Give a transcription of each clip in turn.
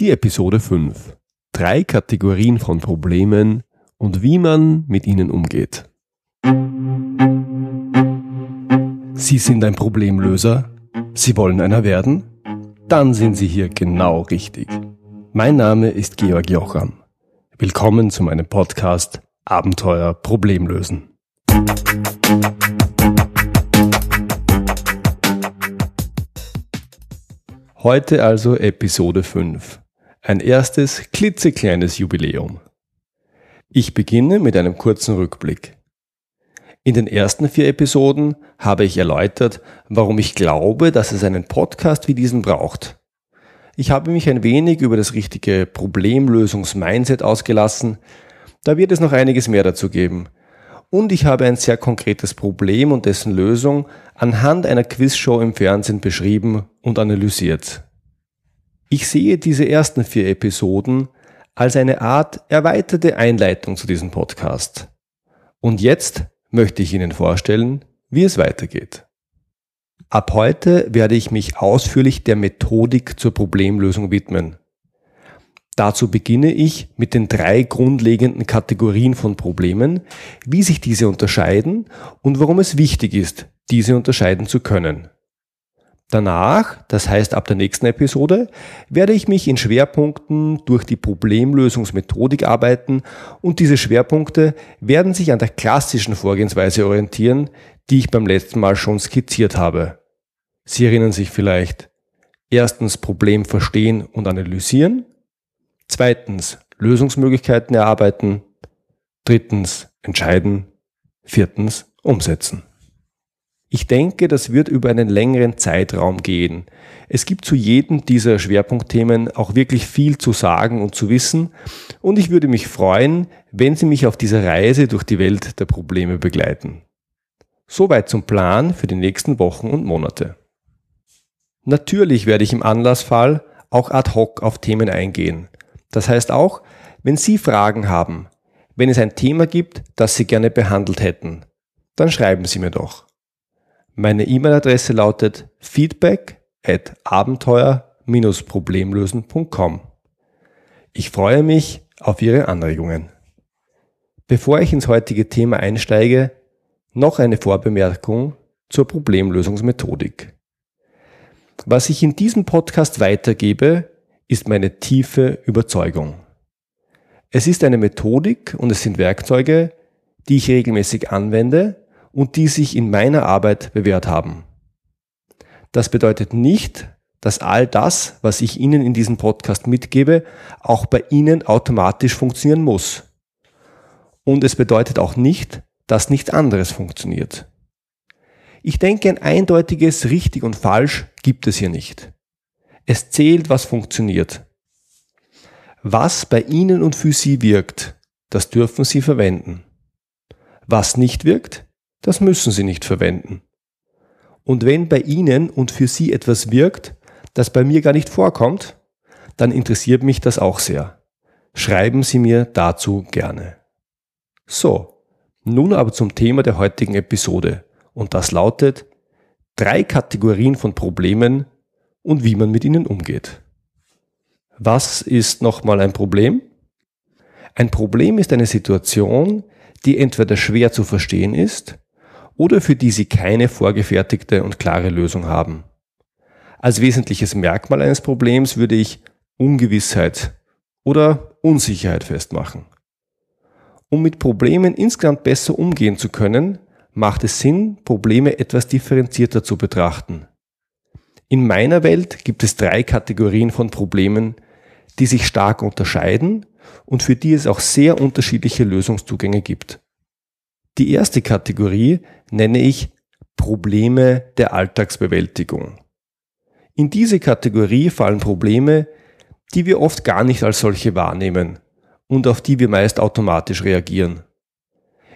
Die Episode 5. Drei Kategorien von Problemen und wie man mit ihnen umgeht. Sie sind ein Problemlöser? Sie wollen einer werden? Dann sind Sie hier genau richtig. Mein Name ist Georg Jocham. Willkommen zu meinem Podcast Abenteuer Problemlösen. Heute also Episode 5. Ein erstes klitzekleines Jubiläum. Ich beginne mit einem kurzen Rückblick. In den ersten vier Episoden habe ich erläutert, warum ich glaube, dass es einen Podcast wie diesen braucht. Ich habe mich ein wenig über das richtige Problemlösungs-Mindset ausgelassen. Da wird es noch einiges mehr dazu geben. Und ich habe ein sehr konkretes Problem und dessen Lösung anhand einer Quizshow im Fernsehen beschrieben und analysiert. Ich sehe diese ersten vier Episoden als eine Art erweiterte Einleitung zu diesem Podcast. Und jetzt möchte ich Ihnen vorstellen, wie es weitergeht. Ab heute werde ich mich ausführlich der Methodik zur Problemlösung widmen. Dazu beginne ich mit den drei grundlegenden Kategorien von Problemen, wie sich diese unterscheiden und warum es wichtig ist, diese unterscheiden zu können. Danach, das heißt ab der nächsten Episode, werde ich mich in Schwerpunkten durch die Problemlösungsmethodik arbeiten und diese Schwerpunkte werden sich an der klassischen Vorgehensweise orientieren, die ich beim letzten Mal schon skizziert habe. Sie erinnern sich vielleicht. Erstens Problem verstehen und analysieren. Zweitens Lösungsmöglichkeiten erarbeiten. Drittens entscheiden. Viertens umsetzen. Ich denke, das wird über einen längeren Zeitraum gehen. Es gibt zu jedem dieser Schwerpunktthemen auch wirklich viel zu sagen und zu wissen und ich würde mich freuen, wenn Sie mich auf dieser Reise durch die Welt der Probleme begleiten. Soweit zum Plan für die nächsten Wochen und Monate. Natürlich werde ich im Anlassfall auch ad hoc auf Themen eingehen. Das heißt auch, wenn Sie Fragen haben, wenn es ein Thema gibt, das Sie gerne behandelt hätten, dann schreiben Sie mir doch. Meine E-Mail-Adresse lautet feedback at abenteuer-problemlösen.com. Ich freue mich auf Ihre Anregungen. Bevor ich ins heutige Thema einsteige, noch eine Vorbemerkung zur Problemlösungsmethodik. Was ich in diesem Podcast weitergebe, ist meine tiefe Überzeugung. Es ist eine Methodik und es sind Werkzeuge, die ich regelmäßig anwende und die sich in meiner Arbeit bewährt haben. Das bedeutet nicht, dass all das, was ich Ihnen in diesem Podcast mitgebe, auch bei Ihnen automatisch funktionieren muss. Und es bedeutet auch nicht, dass nichts anderes funktioniert. Ich denke, ein eindeutiges richtig und falsch gibt es hier nicht. Es zählt, was funktioniert. Was bei Ihnen und für Sie wirkt, das dürfen Sie verwenden. Was nicht wirkt, das müssen Sie nicht verwenden. Und wenn bei Ihnen und für Sie etwas wirkt, das bei mir gar nicht vorkommt, dann interessiert mich das auch sehr. Schreiben Sie mir dazu gerne. So, nun aber zum Thema der heutigen Episode. Und das lautet drei Kategorien von Problemen und wie man mit ihnen umgeht. Was ist nochmal ein Problem? Ein Problem ist eine Situation, die entweder schwer zu verstehen ist oder für die Sie keine vorgefertigte und klare Lösung haben. Als wesentliches Merkmal eines Problems würde ich Ungewissheit oder Unsicherheit festmachen. Um mit Problemen insgesamt besser umgehen zu können, macht es Sinn, Probleme etwas differenzierter zu betrachten. In meiner Welt gibt es drei Kategorien von Problemen, die sich stark unterscheiden und für die es auch sehr unterschiedliche Lösungszugänge gibt. Die erste Kategorie nenne ich Probleme der Alltagsbewältigung. In diese Kategorie fallen Probleme, die wir oft gar nicht als solche wahrnehmen und auf die wir meist automatisch reagieren.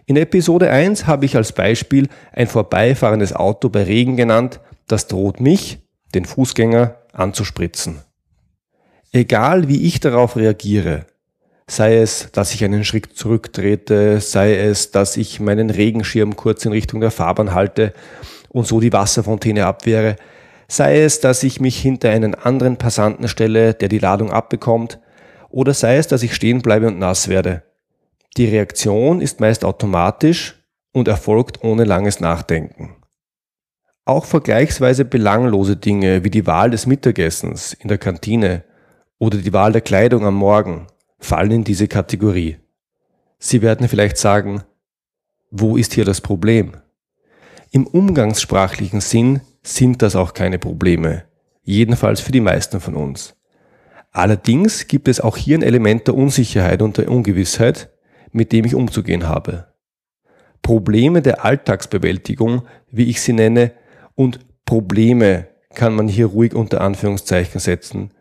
In Episode 1 habe ich als Beispiel ein vorbeifahrendes Auto bei Regen genannt, das droht mich, den Fußgänger, anzuspritzen. Egal wie ich darauf reagiere, sei es, dass ich einen Schritt zurücktrete, sei es, dass ich meinen Regenschirm kurz in Richtung der Fahrbahn halte und so die Wasserfontäne abwehre. sei es, dass ich mich hinter einen anderen Passanten stelle, der die Ladung abbekommt, oder sei es, dass ich stehen bleibe und nass werde. Die Reaktion ist meist automatisch und erfolgt ohne langes Nachdenken. Auch vergleichsweise belanglose Dinge wie die Wahl des Mittagessens in der Kantine oder die Wahl der Kleidung am Morgen fallen in diese Kategorie. Sie werden vielleicht sagen, wo ist hier das Problem? Im umgangssprachlichen Sinn sind das auch keine Probleme, jedenfalls für die meisten von uns. Allerdings gibt es auch hier ein Element der Unsicherheit und der Ungewissheit, mit dem ich umzugehen habe. Probleme der Alltagsbewältigung, wie ich sie nenne, und Probleme kann man hier ruhig unter Anführungszeichen setzen,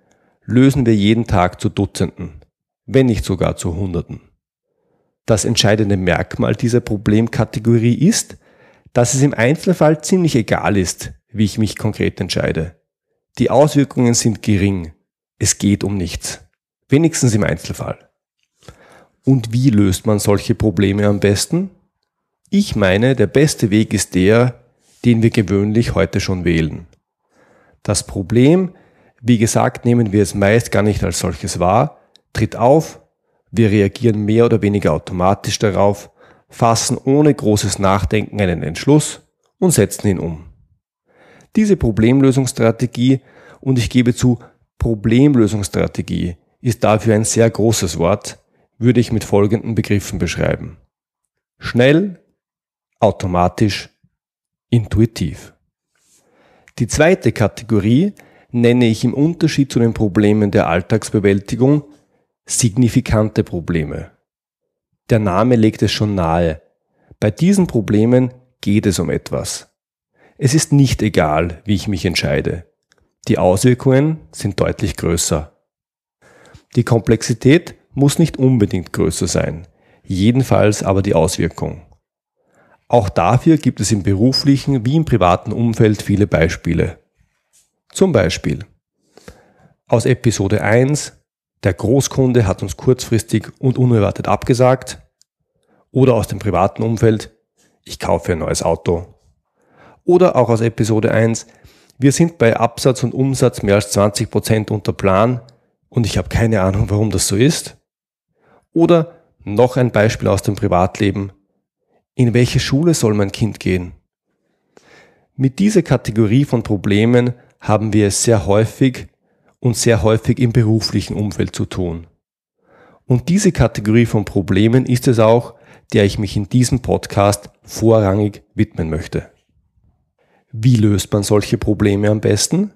lösen wir jeden Tag zu Dutzenden, wenn nicht sogar zu Hunderten. Das entscheidende Merkmal dieser Problemkategorie ist, dass es im Einzelfall ziemlich egal ist, wie ich mich konkret entscheide. Die Auswirkungen sind gering. Es geht um nichts. Wenigstens im Einzelfall. Und wie löst man solche Probleme am besten? Ich meine, der beste Weg ist der, den wir gewöhnlich heute schon wählen. Das Problem, wie gesagt, nehmen wir es meist gar nicht als solches wahr, tritt auf, wir reagieren mehr oder weniger automatisch darauf, fassen ohne großes Nachdenken einen Entschluss und setzen ihn um. Diese Problemlösungsstrategie, und ich gebe zu, Problemlösungsstrategie ist dafür ein sehr großes Wort, würde ich mit folgenden Begriffen beschreiben. Schnell, automatisch, intuitiv. Die zweite Kategorie nenne ich im Unterschied zu den Problemen der Alltagsbewältigung signifikante Probleme. Der Name legt es schon nahe. Bei diesen Problemen geht es um etwas. Es ist nicht egal, wie ich mich entscheide. Die Auswirkungen sind deutlich größer. Die Komplexität muss nicht unbedingt größer sein, jedenfalls aber die Auswirkung. Auch dafür gibt es im beruflichen wie im privaten Umfeld viele Beispiele. Zum Beispiel aus Episode 1, der Großkunde hat uns kurzfristig und unerwartet abgesagt, oder aus dem privaten Umfeld, ich kaufe ein neues Auto. Oder auch aus Episode 1, wir sind bei Absatz und Umsatz mehr als 20 Prozent unter Plan und ich habe keine Ahnung, warum das so ist. Oder noch ein Beispiel aus dem Privatleben. In welche Schule soll mein Kind gehen? Mit dieser Kategorie von Problemen haben wir es sehr häufig und sehr häufig im beruflichen Umfeld zu tun. Und diese Kategorie von Problemen ist es auch, der ich mich in diesem Podcast vorrangig widmen möchte. Wie löst man solche Probleme am besten?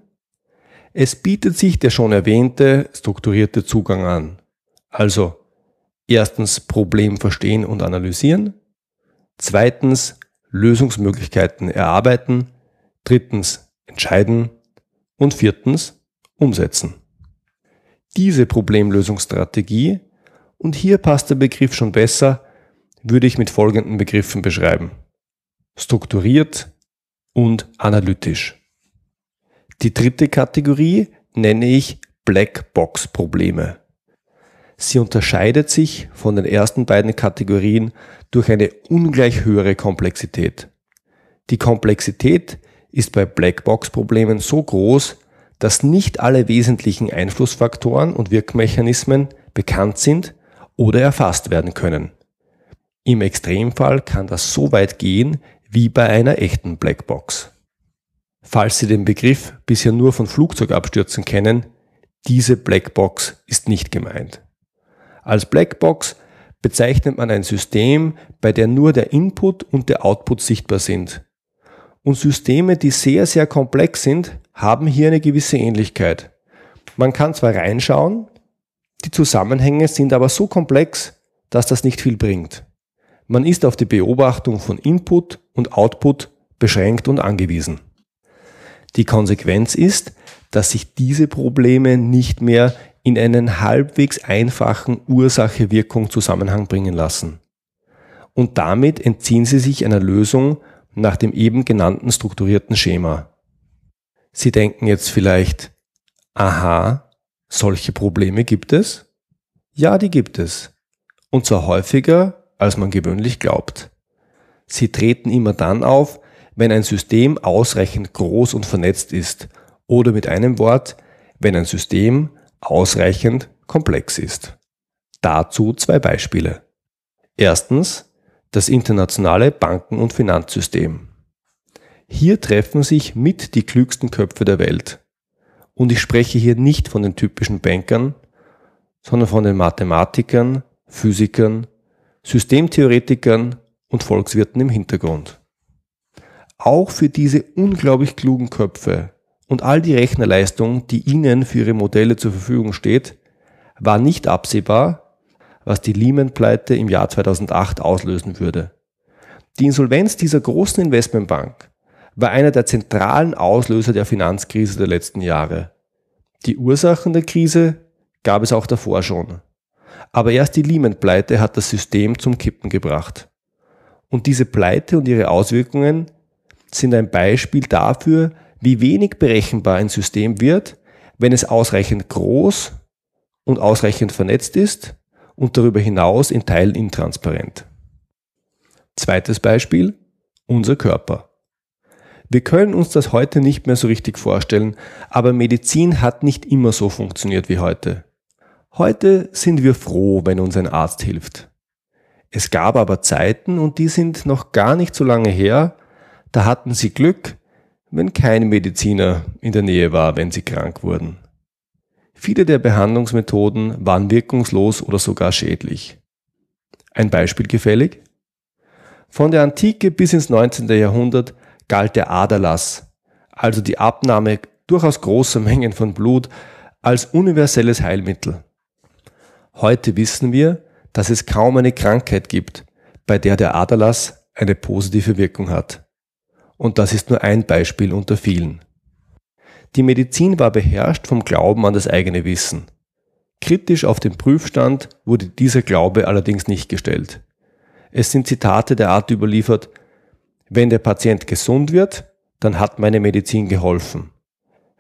Es bietet sich der schon erwähnte strukturierte Zugang an. Also erstens Problem verstehen und analysieren, zweitens Lösungsmöglichkeiten erarbeiten, drittens entscheiden und viertens umsetzen. Diese Problemlösungsstrategie, und hier passt der Begriff schon besser, würde ich mit folgenden Begriffen beschreiben. Strukturiert und analytisch. Die dritte Kategorie nenne ich Blackbox-Probleme. Sie unterscheidet sich von den ersten beiden Kategorien durch eine ungleich höhere Komplexität. Die Komplexität ist bei Blackbox-Problemen so groß, dass nicht alle wesentlichen Einflussfaktoren und Wirkmechanismen bekannt sind oder erfasst werden können. Im Extremfall kann das so weit gehen wie bei einer echten Blackbox. Falls Sie den Begriff bisher nur von Flugzeugabstürzen kennen, diese Blackbox ist nicht gemeint. Als Blackbox bezeichnet man ein System, bei der nur der Input und der Output sichtbar sind. Und Systeme, die sehr, sehr komplex sind, haben hier eine gewisse Ähnlichkeit. Man kann zwar reinschauen, die Zusammenhänge sind aber so komplex, dass das nicht viel bringt. Man ist auf die Beobachtung von Input und Output beschränkt und angewiesen. Die Konsequenz ist, dass sich diese Probleme nicht mehr in einen halbwegs einfachen Ursache-Wirkung-Zusammenhang bringen lassen. Und damit entziehen sie sich einer Lösung nach dem eben genannten strukturierten Schema. Sie denken jetzt vielleicht, aha, solche Probleme gibt es? Ja, die gibt es. Und zwar häufiger als man gewöhnlich glaubt. Sie treten immer dann auf, wenn ein System ausreichend groß und vernetzt ist Oder mit einem Wort, wenn ein System ausreichend komplex ist. Dazu zwei Beispiele. Erstens das internationale Banken- und Finanzsystem. Hier treffen sich mit die klügsten Köpfe der Welt. Und ich spreche hier nicht von den typischen Bankern, sondern von den Mathematikern, Physikern, Systemtheoretikern und Volkswirten im Hintergrund. Auch für diese unglaublich klugen Köpfe und all die Rechnerleistung, die ihnen für ihre Modelle zur Verfügung steht, war nicht absehbar, was die Lehman-Pleite im Jahr 2008 auslösen würde. Die Insolvenz dieser großen Investmentbank war einer der zentralen Auslöser der Finanzkrise der letzten Jahre. Die Ursachen der Krise gab es auch davor schon. Aber erst die Lehman-Pleite hat das System zum Kippen gebracht. Und diese Pleite und ihre Auswirkungen sind ein Beispiel dafür, wie wenig berechenbar ein System wird, wenn es ausreichend groß und ausreichend vernetzt ist und darüber hinaus in Teilen intransparent. Zweites Beispiel, unser Körper. Wir können uns das heute nicht mehr so richtig vorstellen, aber Medizin hat nicht immer so funktioniert wie heute. Heute sind wir froh, wenn uns ein Arzt hilft. Es gab aber Zeiten, und die sind noch gar nicht so lange her, da hatten sie Glück, wenn kein Mediziner in der Nähe war, wenn sie krank wurden. Viele der Behandlungsmethoden waren wirkungslos oder sogar schädlich. Ein Beispiel gefällig? Von der Antike bis ins 19. Jahrhundert galt der Aderlass, also die Abnahme durchaus großer Mengen von Blut, als universelles Heilmittel. Heute wissen wir, dass es kaum eine Krankheit gibt, bei der der Aderlass eine positive Wirkung hat. Und das ist nur ein Beispiel unter vielen. Die Medizin war beherrscht vom Glauben an das eigene Wissen. Kritisch auf den Prüfstand wurde dieser Glaube allerdings nicht gestellt. Es sind Zitate der Art überliefert, wenn der Patient gesund wird, dann hat meine Medizin geholfen.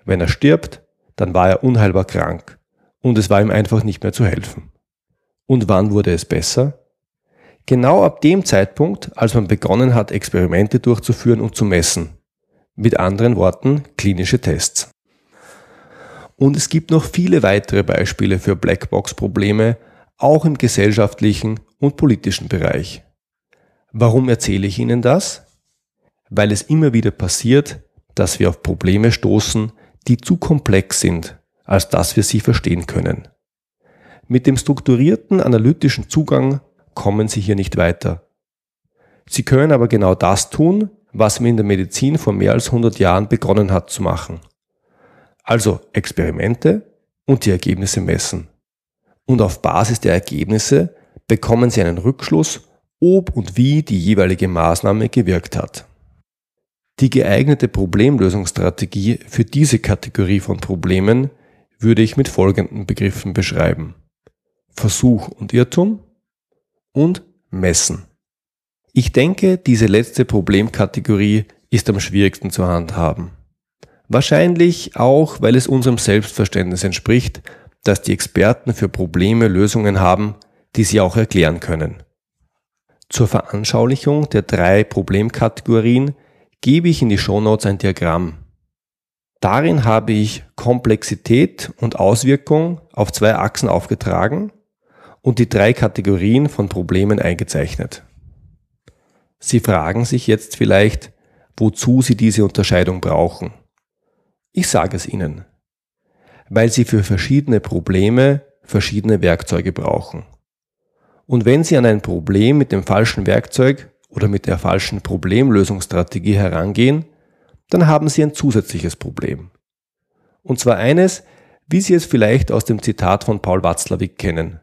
Wenn er stirbt, dann war er unheilbar krank und es war ihm einfach nicht mehr zu helfen. Und wann wurde es besser? Genau ab dem Zeitpunkt, als man begonnen hat, Experimente durchzuführen und zu messen. Mit anderen Worten, klinische Tests. Und es gibt noch viele weitere Beispiele für Blackbox-Probleme, auch im gesellschaftlichen und politischen Bereich. Warum erzähle ich Ihnen das? Weil es immer wieder passiert, dass wir auf Probleme stoßen, die zu komplex sind, als dass wir sie verstehen können. Mit dem strukturierten analytischen Zugang kommen sie hier nicht weiter. Sie können aber genau das tun, was man in der Medizin vor mehr als 100 Jahren begonnen hat zu machen. Also Experimente und die Ergebnisse messen. Und auf Basis der Ergebnisse bekommen Sie einen Rückschluss, ob und wie die jeweilige Maßnahme gewirkt hat. Die geeignete Problemlösungsstrategie für diese Kategorie von Problemen würde ich mit folgenden Begriffen beschreiben. Versuch und Irrtum, und messen. Ich denke, diese letzte Problemkategorie ist am schwierigsten zu handhaben. Wahrscheinlich auch, weil es unserem Selbstverständnis entspricht, dass die Experten für Probleme Lösungen haben, die sie auch erklären können. Zur Veranschaulichung der drei Problemkategorien gebe ich in die Shownotes ein Diagramm. Darin habe ich Komplexität und Auswirkung auf zwei Achsen aufgetragen und die drei Kategorien von Problemen eingezeichnet. Sie fragen sich jetzt vielleicht, wozu Sie diese Unterscheidung brauchen. Ich sage es Ihnen. Weil Sie für verschiedene Probleme verschiedene Werkzeuge brauchen. Und wenn Sie an ein Problem mit dem falschen Werkzeug oder mit der falschen Problemlösungsstrategie herangehen, dann haben Sie ein zusätzliches Problem. Und zwar eines, wie Sie es vielleicht aus dem Zitat von Paul Watzlawick kennen.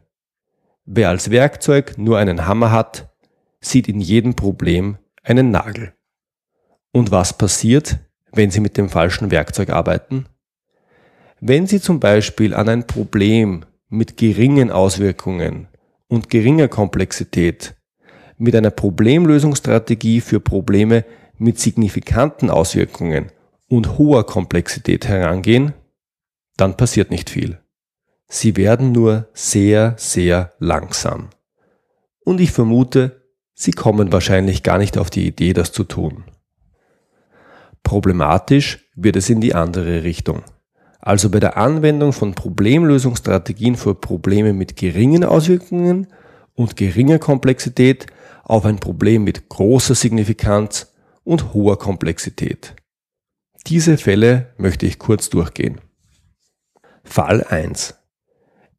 Wer als Werkzeug nur einen Hammer hat, sieht in jedem Problem einen Nagel. Und was passiert, wenn Sie mit dem falschen Werkzeug arbeiten? Wenn Sie zum Beispiel an ein Problem mit geringen Auswirkungen und geringer Komplexität mit einer Problemlösungsstrategie für Probleme mit signifikanten Auswirkungen und hoher Komplexität herangehen, dann passiert nicht viel. Sie werden nur sehr, sehr langsam. Und ich vermute, Sie kommen wahrscheinlich gar nicht auf die Idee, das zu tun. Problematisch wird es in die andere Richtung. Also bei der Anwendung von Problemlösungsstrategien für Probleme mit geringen Auswirkungen und geringer Komplexität auf ein Problem mit großer Signifikanz und hoher Komplexität. Diese Fälle möchte ich kurz durchgehen. Fall 1.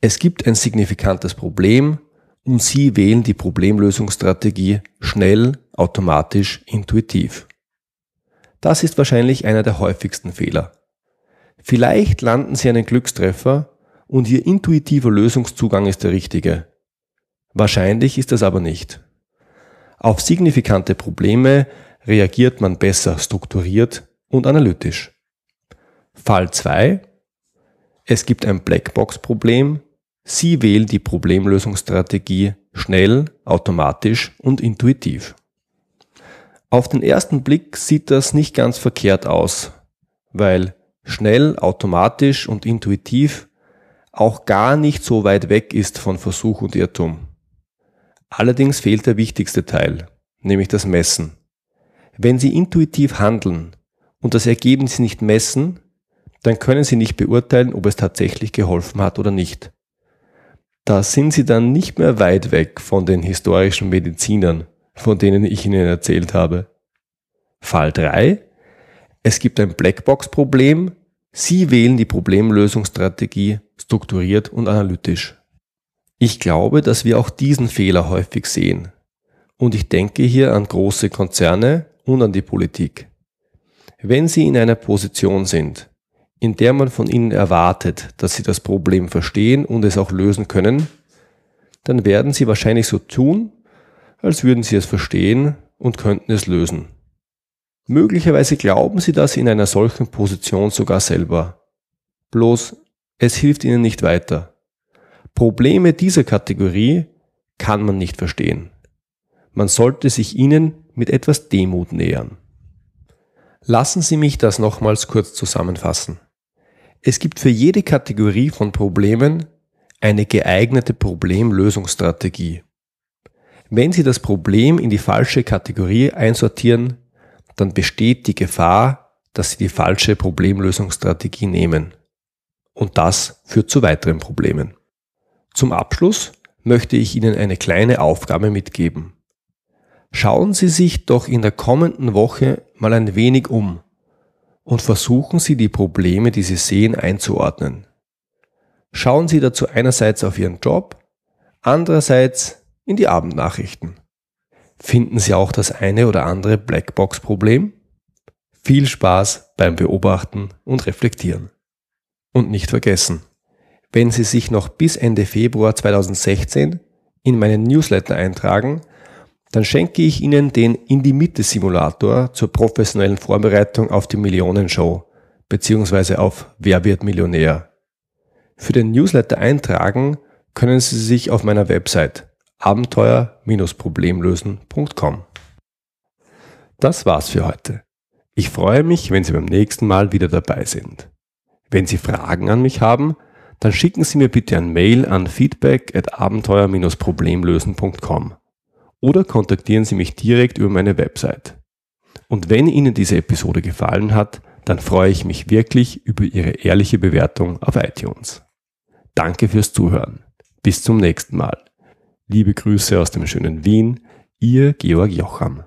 Es gibt ein signifikantes Problem und Sie wählen die Problemlösungsstrategie schnell, automatisch, intuitiv. Das ist wahrscheinlich einer der häufigsten Fehler. Vielleicht landen Sie einen Glückstreffer und Ihr intuitiver Lösungszugang ist der richtige. Wahrscheinlich ist das aber nicht. Auf signifikante Probleme reagiert man besser strukturiert und analytisch. Fall 2. Es gibt ein Blackbox-Problem. Sie wählen die Problemlösungsstrategie schnell, automatisch und intuitiv. Auf den ersten Blick sieht das nicht ganz verkehrt aus, weil schnell, automatisch und intuitiv auch gar nicht so weit weg ist von Versuch und Irrtum. Allerdings fehlt der wichtigste Teil, nämlich das Messen. Wenn Sie intuitiv handeln und das Ergebnis nicht messen, dann können Sie nicht beurteilen, ob es tatsächlich geholfen hat oder nicht. Da sind Sie dann nicht mehr weit weg von den historischen Medizinern, von denen ich Ihnen erzählt habe. Fall 3. Es gibt ein Blackbox-Problem. Sie wählen die Problemlösungsstrategie strukturiert und analytisch. Ich glaube, dass wir auch diesen Fehler häufig sehen. Und ich denke hier an große Konzerne und an die Politik. Wenn Sie in einer Position sind, in der man von Ihnen erwartet, dass Sie das Problem verstehen und es auch lösen können, dann werden Sie wahrscheinlich so tun, als würden Sie es verstehen und könnten es lösen. Möglicherweise glauben Sie das in einer solchen Position sogar selber. Bloß, es hilft Ihnen nicht weiter. Probleme dieser Kategorie kann man nicht verstehen. Man sollte sich ihnen mit etwas Demut nähern. Lassen Sie mich das nochmals kurz zusammenfassen. Es gibt für jede Kategorie von Problemen eine geeignete Problemlösungsstrategie. Wenn Sie das Problem in die falsche Kategorie einsortieren, dann besteht die Gefahr, dass Sie die falsche Problemlösungsstrategie nehmen. Und das führt zu weiteren Problemen. Zum Abschluss möchte ich Ihnen eine kleine Aufgabe mitgeben. Schauen Sie sich doch in der kommenden Woche mal ein wenig um und versuchen Sie die Probleme, die Sie sehen, einzuordnen. Schauen Sie dazu einerseits auf Ihren Job, andererseits in die Abendnachrichten. Finden Sie auch das eine oder andere Blackbox-Problem? Viel Spaß beim Beobachten und Reflektieren. Und nicht vergessen, wenn Sie sich noch bis Ende Februar 2016 in meinen Newsletter eintragen, dann schenke ich Ihnen den In die Mitte Simulator zur professionellen Vorbereitung auf die Millionenshow bzw. auf Wer wird Millionär. Für den Newsletter eintragen können Sie sich auf meiner Website abenteuer-problemlösen.com. Das war's für heute. Ich freue mich, wenn Sie beim nächsten Mal wieder dabei sind. Wenn Sie Fragen an mich haben, dann schicken Sie mir bitte ein Mail an feedback at abenteuer-problemlösen.com oder kontaktieren Sie mich direkt über meine Website. Und wenn Ihnen diese Episode gefallen hat, dann freue ich mich wirklich über Ihre ehrliche Bewertung auf iTunes. Danke fürs Zuhören. Bis zum nächsten Mal. Liebe Grüße aus dem schönen Wien, Ihr Georg Jocham.